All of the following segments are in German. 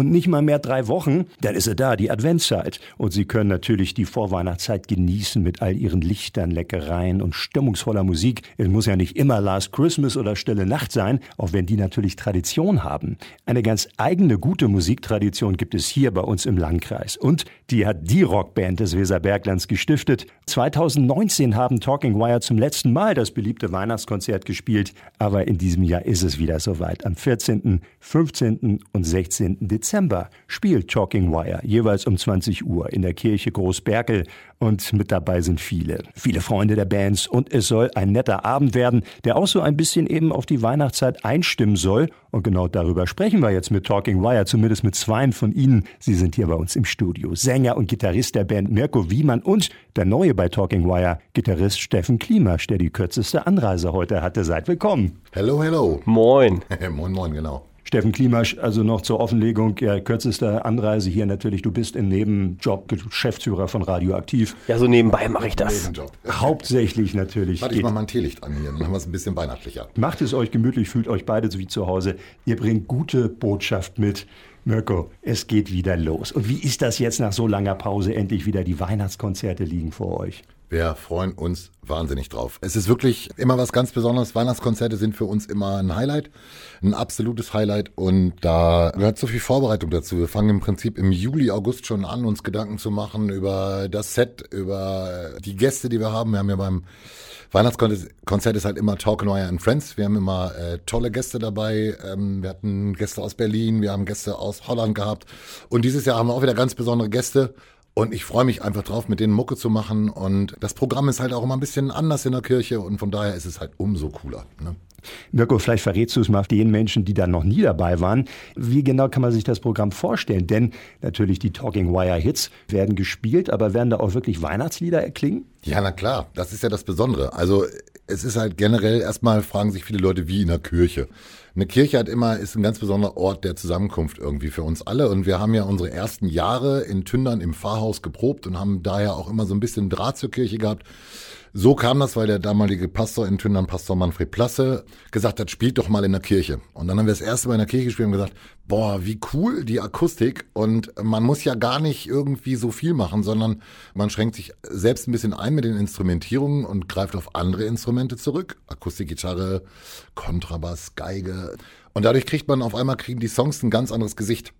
und nicht mal mehr drei Wochen, dann ist sie da, die Adventszeit. Und Sie können natürlich die Vorweihnachtszeit genießen mit all Ihren Lichtern, Leckereien und stimmungsvoller Musik. Es muss ja nicht immer Last Christmas oder Stille Nacht sein, auch wenn die natürlich Tradition haben. Eine ganz eigene gute Musiktradition gibt es hier bei uns im Landkreis. Und die hat die Rockband des Weserberglands gestiftet. 2019 haben Talking Wire zum letzten Mal das beliebte Weihnachtskonzert gespielt. Aber in diesem Jahr ist es wieder soweit. Am 14., 15. und 16. Dezember spielt Talking Wire jeweils um 20 Uhr in der Kirche Großberkel und mit dabei sind viele, viele Freunde der Bands und es soll ein netter Abend werden, der auch so ein bisschen eben auf die Weihnachtszeit einstimmen soll und genau darüber sprechen wir jetzt mit Talking Wire, zumindest mit zweien von Ihnen. Sie sind hier bei uns im Studio. Sänger und Gitarrist der Band Mirko Wiemann und der neue bei Talking Wire, Gitarrist Steffen Klimasch, der die kürzeste Anreise heute hatte. Seid willkommen. Hello, hello. Moin. moin, moin, genau. Steffen Klimasch, also noch zur Offenlegung, ja, kürzester Anreise hier natürlich. Du bist im Nebenjob Geschäftsführer von Radioaktiv. Ja, so nebenbei mache ich das. Nebenjob. Hauptsächlich natürlich. Warte, ich mach mal ein Teelicht an hier, dann haben wir es ein bisschen weihnachtlicher. Macht es euch gemütlich, fühlt euch beide so wie zu Hause. Ihr bringt gute Botschaft mit. Mirko, es geht wieder los. Und wie ist das jetzt nach so langer Pause? Endlich wieder die Weihnachtskonzerte liegen vor euch. Wir freuen uns wahnsinnig drauf. Es ist wirklich immer was ganz Besonderes. Weihnachtskonzerte sind für uns immer ein Highlight, ein absolutes Highlight. Und da gehört so viel Vorbereitung dazu. Wir fangen im Prinzip im Juli, August schon an, uns Gedanken zu machen über das Set, über die Gäste, die wir haben. Wir haben ja beim Weihnachtskonzert ist halt immer Talk Wire and Friends. Wir haben immer äh, tolle Gäste dabei. Ähm, wir hatten Gäste aus Berlin, wir haben Gäste aus Holland gehabt. Und dieses Jahr haben wir auch wieder ganz besondere Gäste. Und ich freue mich einfach drauf, mit denen Mucke zu machen. Und das Programm ist halt auch immer ein bisschen anders in der Kirche. Und von daher ist es halt umso cooler. Ne? Mirko, vielleicht verrätst du es mal den Menschen, die da noch nie dabei waren. Wie genau kann man sich das Programm vorstellen? Denn natürlich die Talking Wire Hits werden gespielt, aber werden da auch wirklich Weihnachtslieder erklingen? Ja, na klar. Das ist ja das Besondere. Also es ist halt generell erstmal fragen sich viele Leute wie in der Kirche. Eine Kirche hat immer, ist ein ganz besonderer Ort der Zusammenkunft irgendwie für uns alle. Und wir haben ja unsere ersten Jahre in Tündern im Pfarrhaus geprobt und haben daher auch immer so ein bisschen Draht zur Kirche gehabt. So kam das, weil der damalige Pastor in Tündern, Pastor Manfred Plasse, gesagt hat, spielt doch mal in der Kirche. Und dann haben wir das erste Mal in der Kirche gespielt und gesagt, boah, wie cool die Akustik. Und man muss ja gar nicht irgendwie so viel machen, sondern man schränkt sich selbst ein bisschen ein mit den Instrumentierungen und greift auf andere Instrumente zurück. Akustikgitarre, Kontrabass, Geige. Und dadurch kriegt man auf einmal, kriegen die Songs ein ganz anderes Gesicht.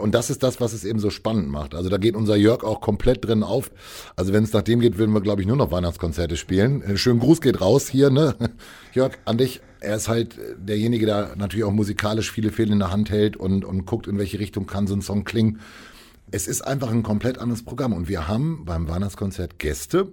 Und das ist das, was es eben so spannend macht. Also da geht unser Jörg auch komplett drin auf. Also wenn es nach dem geht, würden wir, glaube ich, nur noch Weihnachtskonzerte spielen. Äh, schönen Gruß geht raus hier, ne? Jörg, an dich. Er ist halt derjenige, der natürlich auch musikalisch viele Fäden in der Hand hält und, und guckt, in welche Richtung kann so ein Song klingen. Es ist einfach ein komplett anderes Programm. Und wir haben beim Weihnachtskonzert Gäste,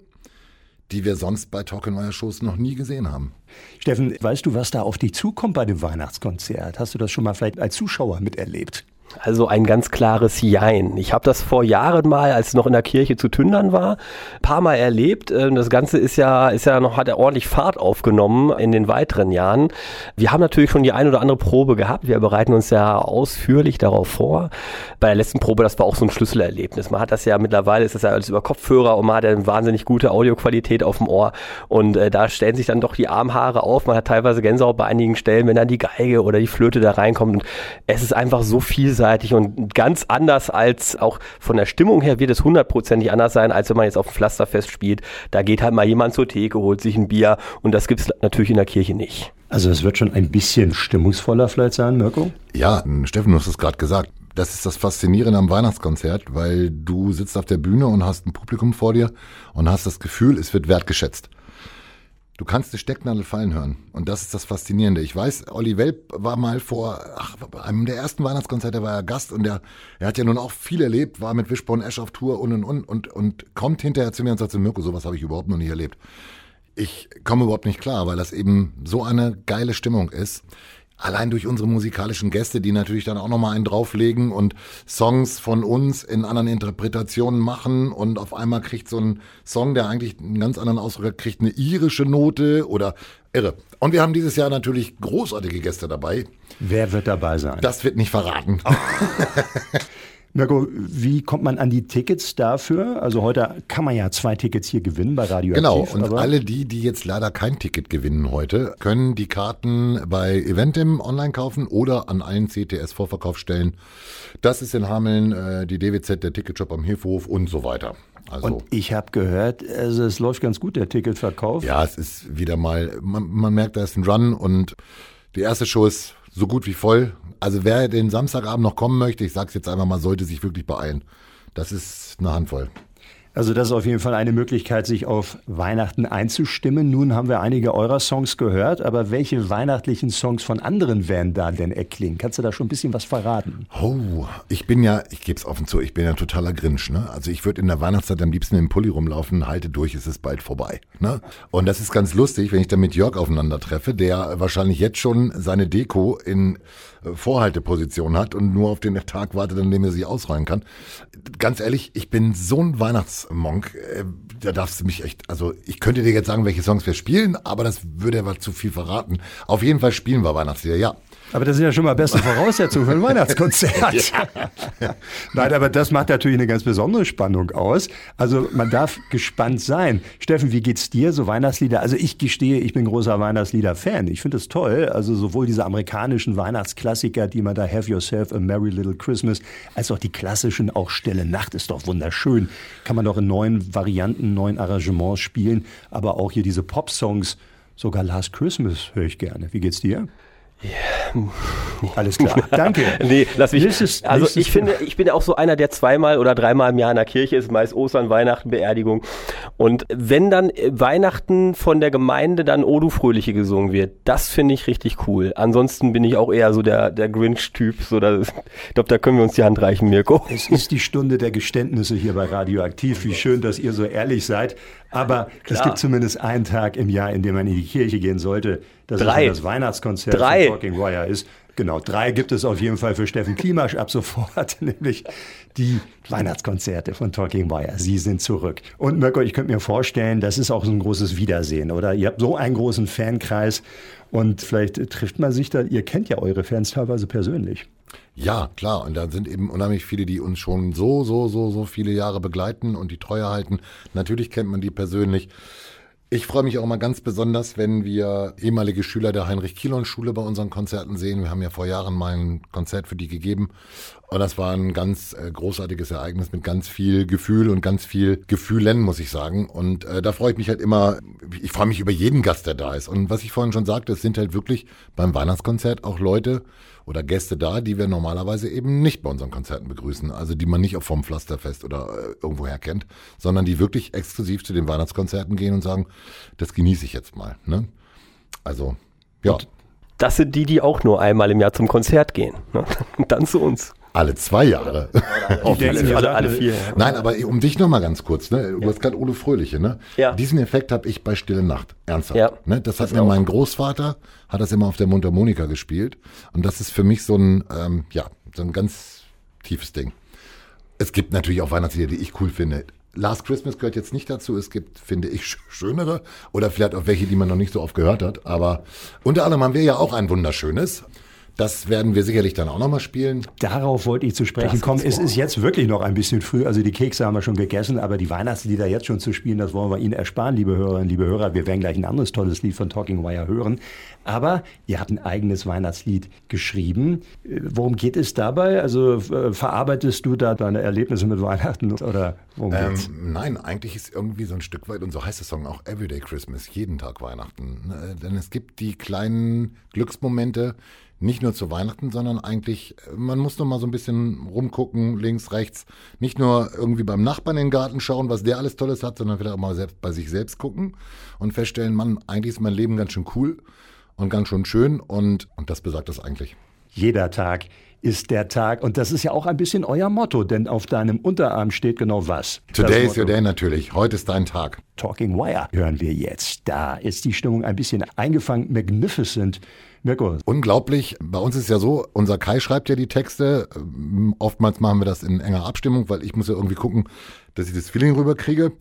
die wir sonst bei Talk in Shows noch nie gesehen haben. Steffen, weißt du, was da auf dich zukommt bei dem Weihnachtskonzert? Hast du das schon mal vielleicht als Zuschauer miterlebt? Also ein ganz klares Jein. Ich habe das vor Jahren mal, als es noch in der Kirche zu Tündern war, ein paar Mal erlebt. Ähm, das Ganze ist ja, ist ja noch, hat ja ordentlich Fahrt aufgenommen in den weiteren Jahren. Wir haben natürlich schon die ein oder andere Probe gehabt. Wir bereiten uns ja ausführlich darauf vor. Bei der letzten Probe, das war auch so ein Schlüsselerlebnis. Man hat das ja mittlerweile, ist das ja alles über Kopfhörer und man hat ja eine wahnsinnig gute Audioqualität auf dem Ohr. Und äh, da stellen sich dann doch die Armhaare auf. Man hat teilweise Gänsehaut bei einigen Stellen, wenn dann die Geige oder die Flöte da reinkommt. Und es ist einfach so viel vielseitig und ganz anders als auch von der Stimmung her wird es hundertprozentig anders sein, als wenn man jetzt auf dem Pflasterfest spielt. Da geht halt mal jemand zur Theke, holt sich ein Bier und das gibt es natürlich in der Kirche nicht. Also es wird schon ein bisschen stimmungsvoller vielleicht sein, Mirko? Ja, Steffen, du hast es gerade gesagt. Das ist das Faszinierende am Weihnachtskonzert, weil du sitzt auf der Bühne und hast ein Publikum vor dir und hast das Gefühl, es wird wertgeschätzt. Du kannst die Stecknadel fallen hören. Und das ist das Faszinierende. Ich weiß, Olli Welp war mal vor ach, einem der ersten Weihnachtskonzerte, war er Gast und der, er hat ja nun auch viel erlebt, war mit Wishbone Ash auf Tour und und und und, und kommt hinterher zu mir und sagt zu Mirko, sowas habe ich überhaupt noch nie erlebt. Ich komme überhaupt nicht klar, weil das eben so eine geile Stimmung ist allein durch unsere musikalischen Gäste, die natürlich dann auch nochmal einen drauflegen und Songs von uns in anderen Interpretationen machen und auf einmal kriegt so ein Song, der eigentlich einen ganz anderen Ausdruck hat, kriegt eine irische Note oder irre. Und wir haben dieses Jahr natürlich großartige Gäste dabei. Wer wird dabei sein? Das wird nicht verraten. Mirko, wie kommt man an die Tickets dafür? Also heute kann man ja zwei Tickets hier gewinnen bei Radio Genau, und alle die, die jetzt leider kein Ticket gewinnen heute, können die Karten bei Eventim online kaufen oder an allen CTS-Vorverkaufsstellen. Das ist in Hameln äh, die DWZ, der Ticketshop am Hilfhof und so weiter. Also, und ich habe gehört, also es läuft ganz gut, der Ticketverkauf. Ja, es ist wieder mal, man, man merkt, da ist ein Run und die erste Show ist so gut wie voll. Also wer den Samstagabend noch kommen möchte, ich sage es jetzt einfach mal, sollte sich wirklich beeilen. Das ist eine Handvoll. Also das ist auf jeden Fall eine Möglichkeit, sich auf Weihnachten einzustimmen. Nun haben wir einige eurer Songs gehört, aber welche weihnachtlichen Songs von anderen werden da denn erklingen? Kannst du da schon ein bisschen was verraten? Oh, ich bin ja, ich gebe es offen zu, ich bin ja totaler Grinch. Ne? Also ich würde in der Weihnachtszeit am liebsten im Pulli rumlaufen, halte durch, es ist bald vorbei. Ne? Und das ist ganz lustig, wenn ich dann mit Jörg aufeinander treffe, der wahrscheinlich jetzt schon seine Deko in äh, Vorhalteposition hat und nur auf den Tag wartet, an dem er sie ausräumen kann. Ganz ehrlich, ich bin so ein Weihnachtsmonk, äh, da darfst du mich echt, also ich könnte dir jetzt sagen, welche Songs wir spielen, aber das würde aber zu viel verraten. Auf jeden Fall spielen wir Weihnachtslieder, ja. Aber das sind ja schon mal beste Voraussetzungen für ein Weihnachtskonzert. ja. Nein, aber das macht natürlich eine ganz besondere Spannung aus. Also man darf gespannt sein. Steffen, wie geht's dir so Weihnachtslieder? Also ich gestehe, ich bin großer Weihnachtslieder-Fan. Ich finde es toll. Also sowohl diese amerikanischen Weihnachtsklassiker, die man da Have Yourself a Merry Little Christmas, als auch die klassischen, auch Stille Nacht ist doch wunderschön. Kann man doch in neuen Varianten, neuen Arrangements spielen. Aber auch hier diese Pop-Songs, sogar Last Christmas höre ich gerne. Wie geht's dir? Yeah. Alles klar. Danke. nee, lass mich. Nächstes, also nächstes ich finde, ich bin auch so einer, der zweimal oder dreimal im Jahr in der Kirche ist, meist Ostern, Weihnachten, Beerdigung. Und wenn dann Weihnachten von der Gemeinde dann O du Fröhliche gesungen wird, das finde ich richtig cool. Ansonsten bin ich auch eher so der, der Grinch-Typ. So, ich glaube, da können wir uns die Hand reichen, Mirko. Es ist die Stunde der Geständnisse hier bei Radioaktiv. Wie schön, dass ihr so ehrlich seid. Aber Klar. es gibt zumindest einen Tag im Jahr, in dem man in die Kirche gehen sollte. Das Drei. ist das Weihnachtskonzert Drei. von Talking Wire ist. Genau, drei gibt es auf jeden Fall für Steffen Klimasch ab sofort, nämlich die Weihnachtskonzerte von Talking Wire. Sie sind zurück. Und Mirko, ich könnte mir vorstellen, das ist auch so ein großes Wiedersehen, oder? Ihr habt so einen großen Fankreis und vielleicht trifft man sich da, ihr kennt ja eure Fans teilweise persönlich. Ja, klar. Und da sind eben unheimlich viele, die uns schon so, so, so, so viele Jahre begleiten und die Treue halten. Natürlich kennt man die persönlich. Ich freue mich auch immer ganz besonders, wenn wir ehemalige Schüler der Heinrich-Kielon-Schule bei unseren Konzerten sehen. Wir haben ja vor Jahren mal ein Konzert für die gegeben. Und das war ein ganz äh, großartiges Ereignis mit ganz viel Gefühl und ganz viel Gefühlen, muss ich sagen. Und äh, da freue ich mich halt immer, ich freue mich über jeden Gast, der da ist. Und was ich vorhin schon sagte, es sind halt wirklich beim Weihnachtskonzert auch Leute, oder Gäste da, die wir normalerweise eben nicht bei unseren Konzerten begrüßen. Also die man nicht auch vom Pflasterfest oder äh, irgendwoher kennt, sondern die wirklich exklusiv zu den Weihnachtskonzerten gehen und sagen, das genieße ich jetzt mal. Ne? Also, ja. Und das sind die, die auch nur einmal im Jahr zum Konzert gehen. Ne? Dann zu uns. Alle zwei Jahre. Auf alle, alle, alle vier. Nein, aber um dich noch mal ganz kurz, ne? Du ja. hast gerade Ole Fröhliche, ne? Ja. Diesen Effekt habe ich bei Stille Nacht. Ernsthaft. Ja. Ne? Das hat das mir auch. mein Großvater, hat das immer auf der Mundharmonika gespielt. Und das ist für mich so ein, ähm, ja, so ein ganz tiefes Ding. Es gibt natürlich auch Weihnachtslieder, die ich cool finde. Last Christmas gehört jetzt nicht dazu. Es gibt, finde ich, schönere oder vielleicht auch welche, die man noch nicht so oft gehört hat. Aber unter anderem haben wir ja auch ein wunderschönes. Das werden wir sicherlich dann auch nochmal spielen. Darauf wollte ich zu sprechen kommen. Es ist jetzt wirklich noch ein bisschen früh. Also die Kekse haben wir schon gegessen, aber die Weihnachtslieder jetzt schon zu spielen, das wollen wir Ihnen ersparen, liebe Hörerinnen, liebe Hörer. Wir werden gleich ein anderes tolles Lied von Talking Wire hören. Aber ihr habt ein eigenes Weihnachtslied geschrieben. Worum geht es dabei? Also äh, verarbeitest du da deine Erlebnisse mit Weihnachten oder worum ähm, geht's? Nein, eigentlich ist irgendwie so ein Stück weit, und so heißt der Song auch Everyday Christmas, jeden Tag Weihnachten. Ne, denn es gibt die kleinen Glücksmomente, nicht nur zu Weihnachten, sondern eigentlich, man muss noch mal so ein bisschen rumgucken, links, rechts. Nicht nur irgendwie beim Nachbarn in den Garten schauen, was der alles Tolles hat, sondern vielleicht auch mal selbst bei sich selbst gucken und feststellen, Mann, eigentlich ist mein Leben ganz schön cool und ganz schön schön und, und das besagt das eigentlich. Jeder Tag ist der Tag. Und das ist ja auch ein bisschen euer Motto, denn auf deinem Unterarm steht genau was. Today is your day natürlich. Heute ist dein Tag. Talking Wire hören wir jetzt. Da ist die Stimmung ein bisschen eingefangen. Magnificent Mirko. Unglaublich. Bei uns ist ja so, unser Kai schreibt ja die Texte. Oftmals machen wir das in enger Abstimmung, weil ich muss ja irgendwie gucken, dass ich das Feeling rüberkriege.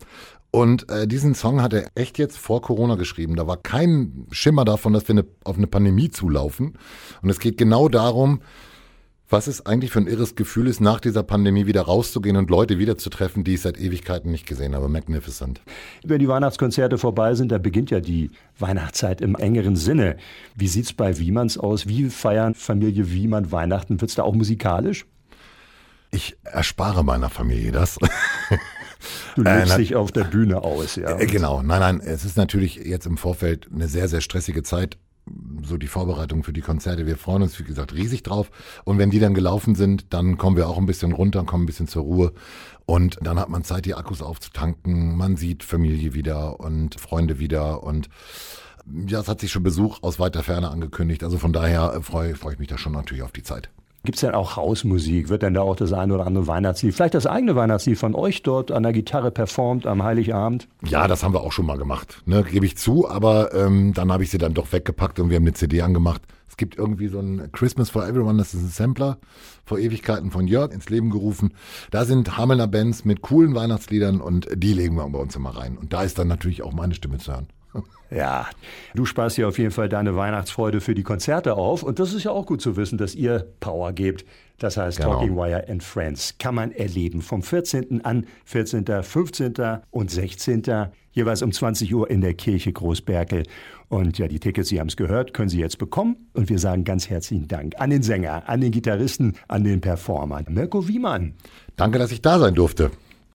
Und äh, diesen Song hat er echt jetzt vor Corona geschrieben. Da war kein Schimmer davon, dass wir eine, auf eine Pandemie zulaufen. Und es geht genau darum, was es eigentlich für ein irres Gefühl ist, nach dieser Pandemie wieder rauszugehen und Leute wiederzutreffen, die ich seit Ewigkeiten nicht gesehen habe. Magnificent. Wenn die Weihnachtskonzerte vorbei sind, da beginnt ja die Weihnachtszeit im engeren Sinne. Wie sieht's bei Wiemanns aus? Wie feiern Familie Wiemann Weihnachten? Wird's da auch musikalisch? Ich erspare meiner Familie das. Du lebst äh, dich auf der Bühne aus, ja. Äh, genau, nein, nein, es ist natürlich jetzt im Vorfeld eine sehr, sehr stressige Zeit so die Vorbereitung für die Konzerte. Wir freuen uns, wie gesagt, riesig drauf. Und wenn die dann gelaufen sind, dann kommen wir auch ein bisschen runter, kommen ein bisschen zur Ruhe. Und dann hat man Zeit, die Akkus aufzutanken. Man sieht Familie wieder und Freunde wieder. Und ja, es hat sich schon Besuch aus weiter Ferne angekündigt. Also von daher freue, freue ich mich da schon natürlich auf die Zeit. Gibt es denn auch Hausmusik? Wird denn da auch das eine oder andere Weihnachtslied, vielleicht das eigene Weihnachtslied von euch dort an der Gitarre performt am Heiligabend? Ja, das haben wir auch schon mal gemacht, ne, gebe ich zu. Aber ähm, dann habe ich sie dann doch weggepackt und wir haben eine CD angemacht. Es gibt irgendwie so ein Christmas for Everyone, das ist ein Sampler vor Ewigkeiten von Jörg ins Leben gerufen. Da sind Hamelner Bands mit coolen Weihnachtsliedern und die legen wir bei uns immer rein. Und da ist dann natürlich auch meine Stimme zu hören. Ja, du sparst hier auf jeden Fall deine Weihnachtsfreude für die Konzerte auf. Und das ist ja auch gut zu wissen, dass ihr Power gebt. Das heißt, genau. Talking Wire and Friends kann man erleben vom 14. an 14., 15. und 16. jeweils um 20 Uhr in der Kirche Großberkel. Und ja, die Tickets, Sie haben es gehört, können Sie jetzt bekommen. Und wir sagen ganz herzlichen Dank an den Sänger, an den Gitarristen, an den Performer. Mirko Wiemann. Danke, dass ich da sein durfte.